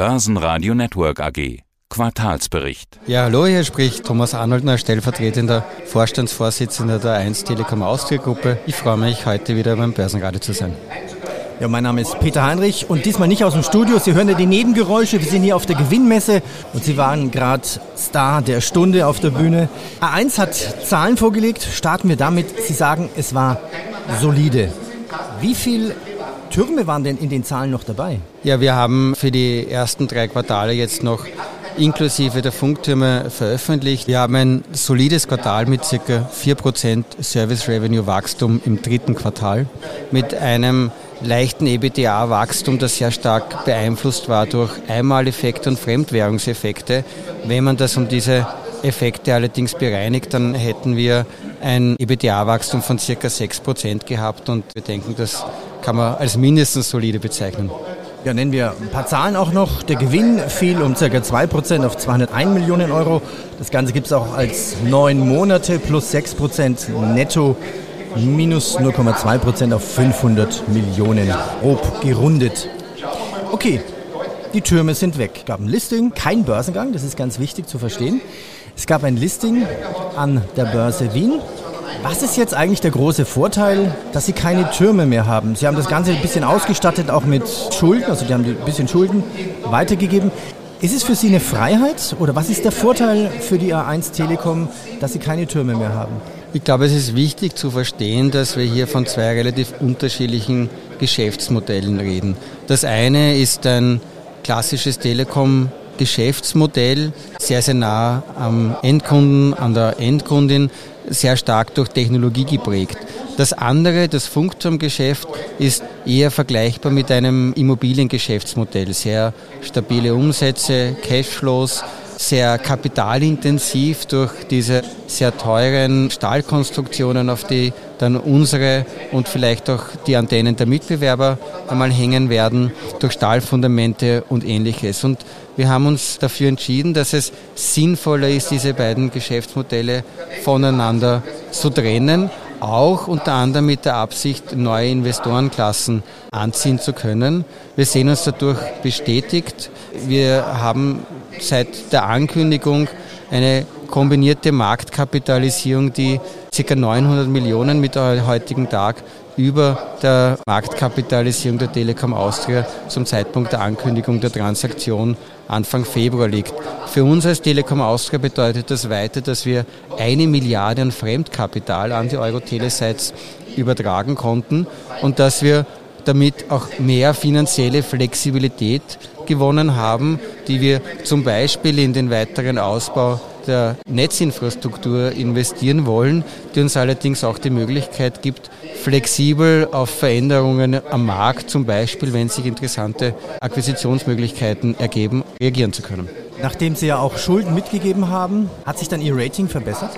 Börsenradio Network AG. Quartalsbericht. Ja, hallo, hier spricht Thomas Arnoldner, stellvertretender Vorstandsvorsitzender der 1 Telekom Austria Gruppe. Ich freue mich, heute wieder beim Börsenradio zu sein. Ja, mein Name ist Peter Heinrich und diesmal nicht aus dem Studio. Sie hören ja die Nebengeräusche. Wir sind hier auf der Gewinnmesse und Sie waren gerade Star der Stunde auf der Bühne. A1 hat Zahlen vorgelegt. Starten wir damit. Sie sagen, es war solide. Wie viel Türme waren denn in den Zahlen noch dabei? Ja, wir haben für die ersten drei Quartale jetzt noch inklusive der Funktürme veröffentlicht. Wir haben ein solides Quartal mit ca. 4% Service Revenue Wachstum im dritten Quartal mit einem leichten EBITDA-Wachstum, das sehr stark beeinflusst war durch Einmaleffekte und Fremdwährungseffekte. Wenn man das um diese Effekte allerdings bereinigt, dann hätten wir ein EBITDA-Wachstum von circa 6% gehabt und wir denken, das kann man als mindestens solide bezeichnen. Ja, nennen wir ein paar Zahlen auch noch. Der Gewinn fiel um ca. 2% auf 201 Millionen Euro. Das Ganze gibt es auch als neun Monate plus 6% netto minus 0,2 Prozent auf 500 Millionen, grob gerundet. Okay, die Türme sind weg. Gab ein Listing, kein Börsengang, das ist ganz wichtig zu verstehen. Es gab ein Listing an der Börse Wien. Was ist jetzt eigentlich der große Vorteil, dass Sie keine Türme mehr haben? Sie haben das Ganze ein bisschen ausgestattet, auch mit Schulden, also die haben ein bisschen Schulden weitergegeben. Ist es für Sie eine Freiheit oder was ist der Vorteil für die A1 Telekom, dass Sie keine Türme mehr haben? Ich glaube, es ist wichtig zu verstehen, dass wir hier von zwei relativ unterschiedlichen Geschäftsmodellen reden. Das eine ist ein klassisches Telekom Geschäftsmodell, sehr, sehr nah am Endkunden, an der Endkundin, sehr stark durch Technologie geprägt. Das andere, das Funkturmgeschäft, ist eher vergleichbar mit einem Immobiliengeschäftsmodell. Sehr stabile Umsätze, Cashflows, sehr kapitalintensiv durch diese sehr teuren Stahlkonstruktionen, auf die dann unsere und vielleicht auch die Antennen der Mitbewerber einmal hängen werden, durch Stahlfundamente und ähnliches. Und wir haben uns dafür entschieden, dass es sinnvoller ist, diese beiden Geschäftsmodelle voneinander zu trennen auch unter anderem mit der Absicht, neue Investorenklassen anziehen zu können. Wir sehen uns dadurch bestätigt. Wir haben seit der Ankündigung eine kombinierte Marktkapitalisierung, die ca. 900 Millionen mit der heutigen Tag über der Marktkapitalisierung der Telekom Austria zum Zeitpunkt der Ankündigung der Transaktion Anfang Februar liegt. Für uns als Telekom Austria bedeutet das weiter, dass wir eine Milliarde an Fremdkapital an die Euro-Telesites übertragen konnten und dass wir damit auch mehr finanzielle Flexibilität gewonnen haben, die wir zum Beispiel in den weiteren Ausbau der Netzinfrastruktur investieren wollen, die uns allerdings auch die Möglichkeit gibt, flexibel auf Veränderungen am Markt, zum Beispiel wenn sich interessante Akquisitionsmöglichkeiten ergeben, reagieren zu können. Nachdem Sie ja auch Schulden mitgegeben haben, hat sich dann Ihr Rating verbessert?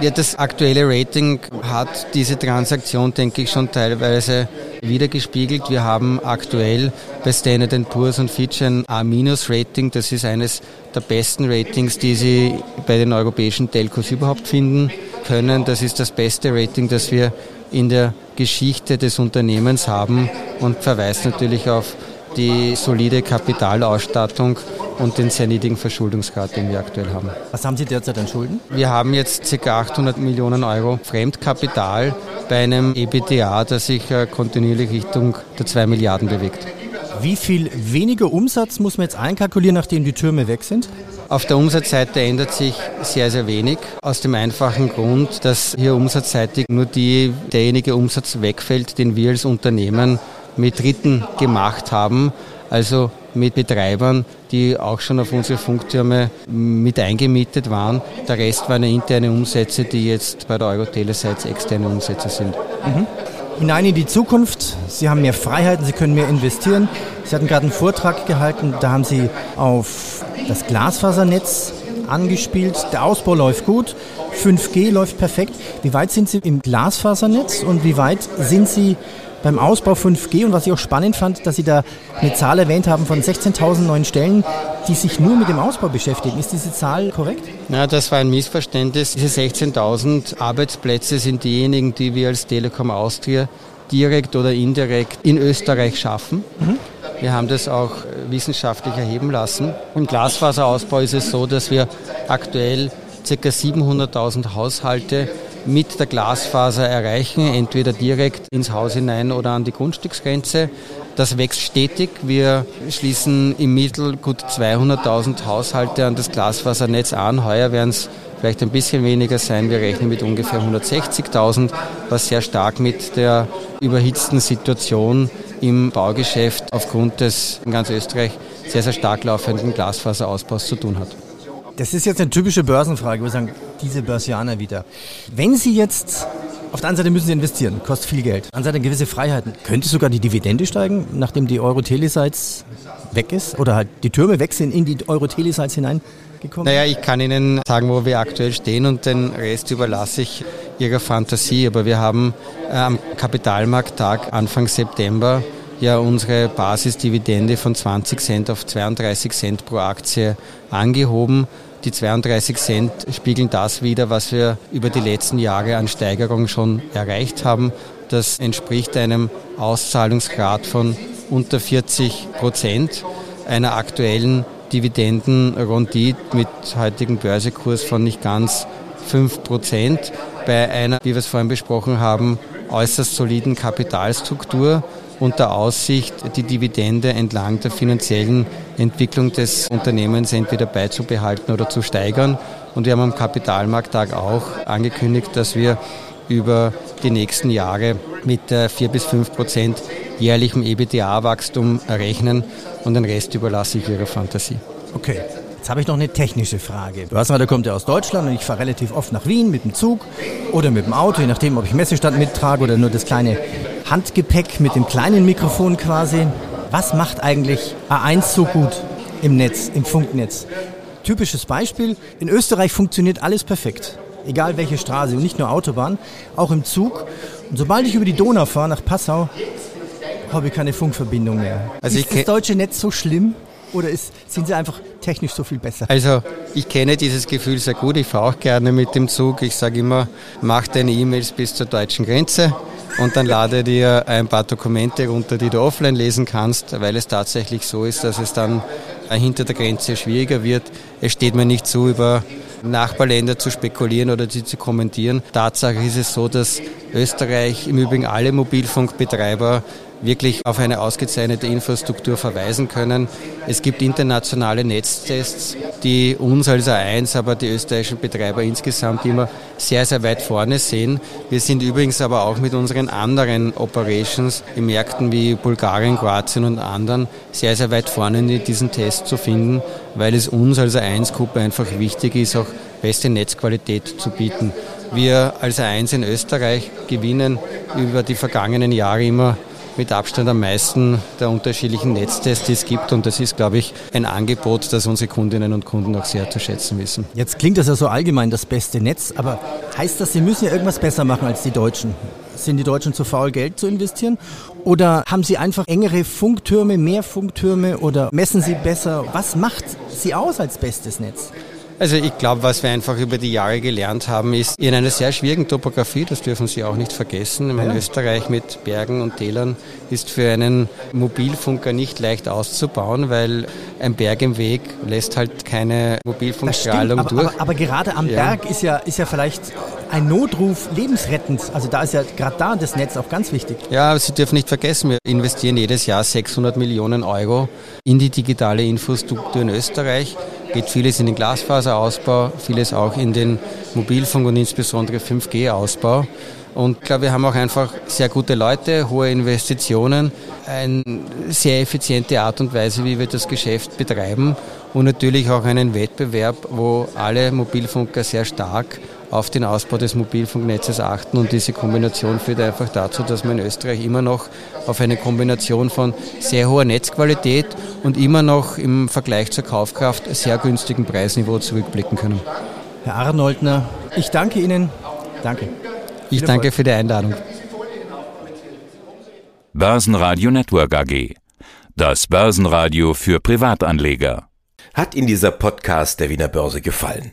Ja, das aktuelle Rating hat diese Transaktion, denke ich, schon teilweise wiedergespiegelt. Wir haben aktuell bei Standard Poor's und Fitch ein A-Rating. Das ist eines der besten Ratings, die Sie bei den europäischen Telcos überhaupt finden können. Das ist das beste Rating, das wir in der Geschichte des Unternehmens haben und verweist natürlich auf die solide Kapitalausstattung und den sehr niedrigen Verschuldungsgrad, den wir aktuell haben. Was haben Sie derzeit an Schulden? Wir haben jetzt ca. 800 Millionen Euro Fremdkapital bei einem EBITDA, das sich äh, kontinuierlich Richtung der 2 Milliarden bewegt. Wie viel weniger Umsatz muss man jetzt einkalkulieren, nachdem die Türme weg sind? Auf der Umsatzseite ändert sich sehr, sehr wenig. Aus dem einfachen Grund, dass hier umsatzseitig nur die, derjenige Umsatz wegfällt, den wir als Unternehmen mit Dritten gemacht haben, also mit Betreibern, die auch schon auf unsere Funktürme mit eingemietet waren. Der Rest waren interne Umsätze, die jetzt bei der Euroteleseits externe Umsätze sind. Mhm. Hinein in die Zukunft. Sie haben mehr Freiheiten, Sie können mehr investieren. Sie hatten gerade einen Vortrag gehalten, da haben Sie auf das Glasfasernetz angespielt. Der Ausbau läuft gut, 5G läuft perfekt. Wie weit sind Sie im Glasfasernetz und wie weit sind Sie beim Ausbau 5G und was ich auch spannend fand, dass Sie da eine Zahl erwähnt haben von 16.000 neuen Stellen, die sich nur mit dem Ausbau beschäftigen. Ist diese Zahl korrekt? Ja, das war ein Missverständnis. Diese 16.000 Arbeitsplätze sind diejenigen, die wir als Telekom Austria direkt oder indirekt in Österreich schaffen. Mhm. Wir haben das auch wissenschaftlich erheben lassen. Im Glasfaserausbau ist es so, dass wir aktuell ca. 700.000 Haushalte mit der Glasfaser erreichen, entweder direkt ins Haus hinein oder an die Grundstücksgrenze. Das wächst stetig. Wir schließen im Mittel gut 200.000 Haushalte an das Glasfasernetz an. Heuer werden es vielleicht ein bisschen weniger sein. Wir rechnen mit ungefähr 160.000, was sehr stark mit der überhitzten Situation im Baugeschäft aufgrund des in ganz Österreich sehr, sehr stark laufenden Glasfaserausbaus zu tun hat. Das ist jetzt eine typische Börsenfrage. Wir sagen, diese Börsianer wieder. Wenn Sie jetzt auf der einen Seite müssen Sie investieren, kostet viel Geld. Auf der anderen Seite gewisse Freiheiten. Könnte sogar die Dividende steigen, nachdem die Euro-Telesites weg ist? Oder halt die Türme weg sind in die Euro-Telesites hineingekommen? Naja, ich kann Ihnen sagen, wo wir aktuell stehen und den Rest überlasse ich Ihrer Fantasie. Aber wir haben äh, am Kapitalmarkttag Anfang September ja unsere Basisdividende von 20 Cent auf 32 Cent pro Aktie angehoben. Die 32 Cent spiegeln das wider, was wir über die letzten Jahre an Steigerung schon erreicht haben. Das entspricht einem Auszahlungsgrad von unter 40 Prozent einer aktuellen Dividendenrendite mit heutigem Börsekurs von nicht ganz 5 Prozent bei einer, wie wir es vorhin besprochen haben, äußerst soliden Kapitalstruktur unter Aussicht, die Dividende entlang der finanziellen Entwicklung des Unternehmens entweder beizubehalten oder zu steigern. Und wir haben am Kapitalmarkttag auch angekündigt, dass wir über die nächsten Jahre mit 4 bis 5 Prozent jährlichem EBITDA-Wachstum rechnen und den Rest überlasse ich Ihrer Fantasie. Okay. Jetzt habe ich noch eine technische Frage. Du hast mal, der kommt ja aus Deutschland und ich fahre relativ oft nach Wien mit dem Zug oder mit dem Auto, je nachdem, ob ich Messestand mittrage oder nur das kleine Handgepäck mit dem kleinen Mikrofon quasi. Was macht eigentlich A1 so gut im Netz, im Funknetz? Typisches Beispiel, in Österreich funktioniert alles perfekt. Egal welche Straße und nicht nur Autobahn, auch im Zug. Und sobald ich über die Donau fahre nach Passau, habe ich keine Funkverbindung mehr. Also ist das deutsche Netz so schlimm? Oder ist, sind sie einfach technisch so viel besser? Also ich kenne dieses Gefühl sehr gut. Ich fahre auch gerne mit dem Zug. Ich sage immer, mach deine E-Mails bis zur deutschen Grenze und dann lade dir ein paar Dokumente runter, die du offline lesen kannst, weil es tatsächlich so ist, dass es dann hinter der Grenze schwieriger wird. Es steht mir nicht zu, über Nachbarländer zu spekulieren oder sie zu kommentieren. Tatsache ist es so, dass Österreich im Übrigen alle Mobilfunkbetreiber wirklich auf eine ausgezeichnete Infrastruktur verweisen können. Es gibt internationale Netztests, die uns als A1, aber die österreichischen Betreiber insgesamt immer sehr, sehr weit vorne sehen. Wir sind übrigens aber auch mit unseren anderen Operations in Märkten wie Bulgarien, Kroatien und anderen sehr, sehr weit vorne in diesen Tests zu finden, weil es uns als A1-Gruppe einfach wichtig ist, auch beste Netzqualität zu bieten. Wir als A1 in Österreich gewinnen über die vergangenen Jahre immer mit Abstand am meisten der unterschiedlichen Netztests, die es gibt. Und das ist, glaube ich, ein Angebot, das unsere Kundinnen und Kunden auch sehr zu schätzen wissen. Jetzt klingt das ja so allgemein das beste Netz, aber heißt das, Sie müssen ja irgendwas besser machen als die Deutschen? Sind die Deutschen zu faul, Geld zu investieren? Oder haben Sie einfach engere Funktürme, mehr Funktürme oder messen Sie besser? Was macht Sie aus als bestes Netz? Also ich glaube, was wir einfach über die Jahre gelernt haben, ist in einer sehr schwierigen Topografie, das dürfen Sie auch nicht vergessen. In ja. Österreich mit Bergen und Tälern ist für einen Mobilfunker nicht leicht auszubauen, weil ein Berg im Weg lässt halt keine Mobilfunkstrahlung aber, durch. Aber, aber, gerade am ja. Berg ist ja, ist ja vielleicht ein Notruf lebensrettend. Also da ist ja gerade da das Netz auch ganz wichtig. Ja, Sie dürfen nicht vergessen, wir investieren jedes Jahr 600 Millionen Euro in die digitale Infrastruktur in Österreich geht vieles in den Glasfaserausbau, vieles auch in den Mobilfunk und insbesondere 5G-Ausbau. Und ich glaube, wir haben auch einfach sehr gute Leute, hohe Investitionen, eine sehr effiziente Art und Weise, wie wir das Geschäft betreiben und natürlich auch einen Wettbewerb, wo alle Mobilfunker sehr stark auf den Ausbau des Mobilfunknetzes achten. Und diese Kombination führt einfach dazu, dass wir in Österreich immer noch auf eine Kombination von sehr hoher Netzqualität und immer noch im Vergleich zur Kaufkraft sehr günstigen Preisniveau zurückblicken können. Herr Arnoldner, ich danke Ihnen. Danke. Ich danke für die Einladung. Börsenradio Network AG. Das Börsenradio für Privatanleger. Hat Ihnen dieser Podcast der Wiener Börse gefallen?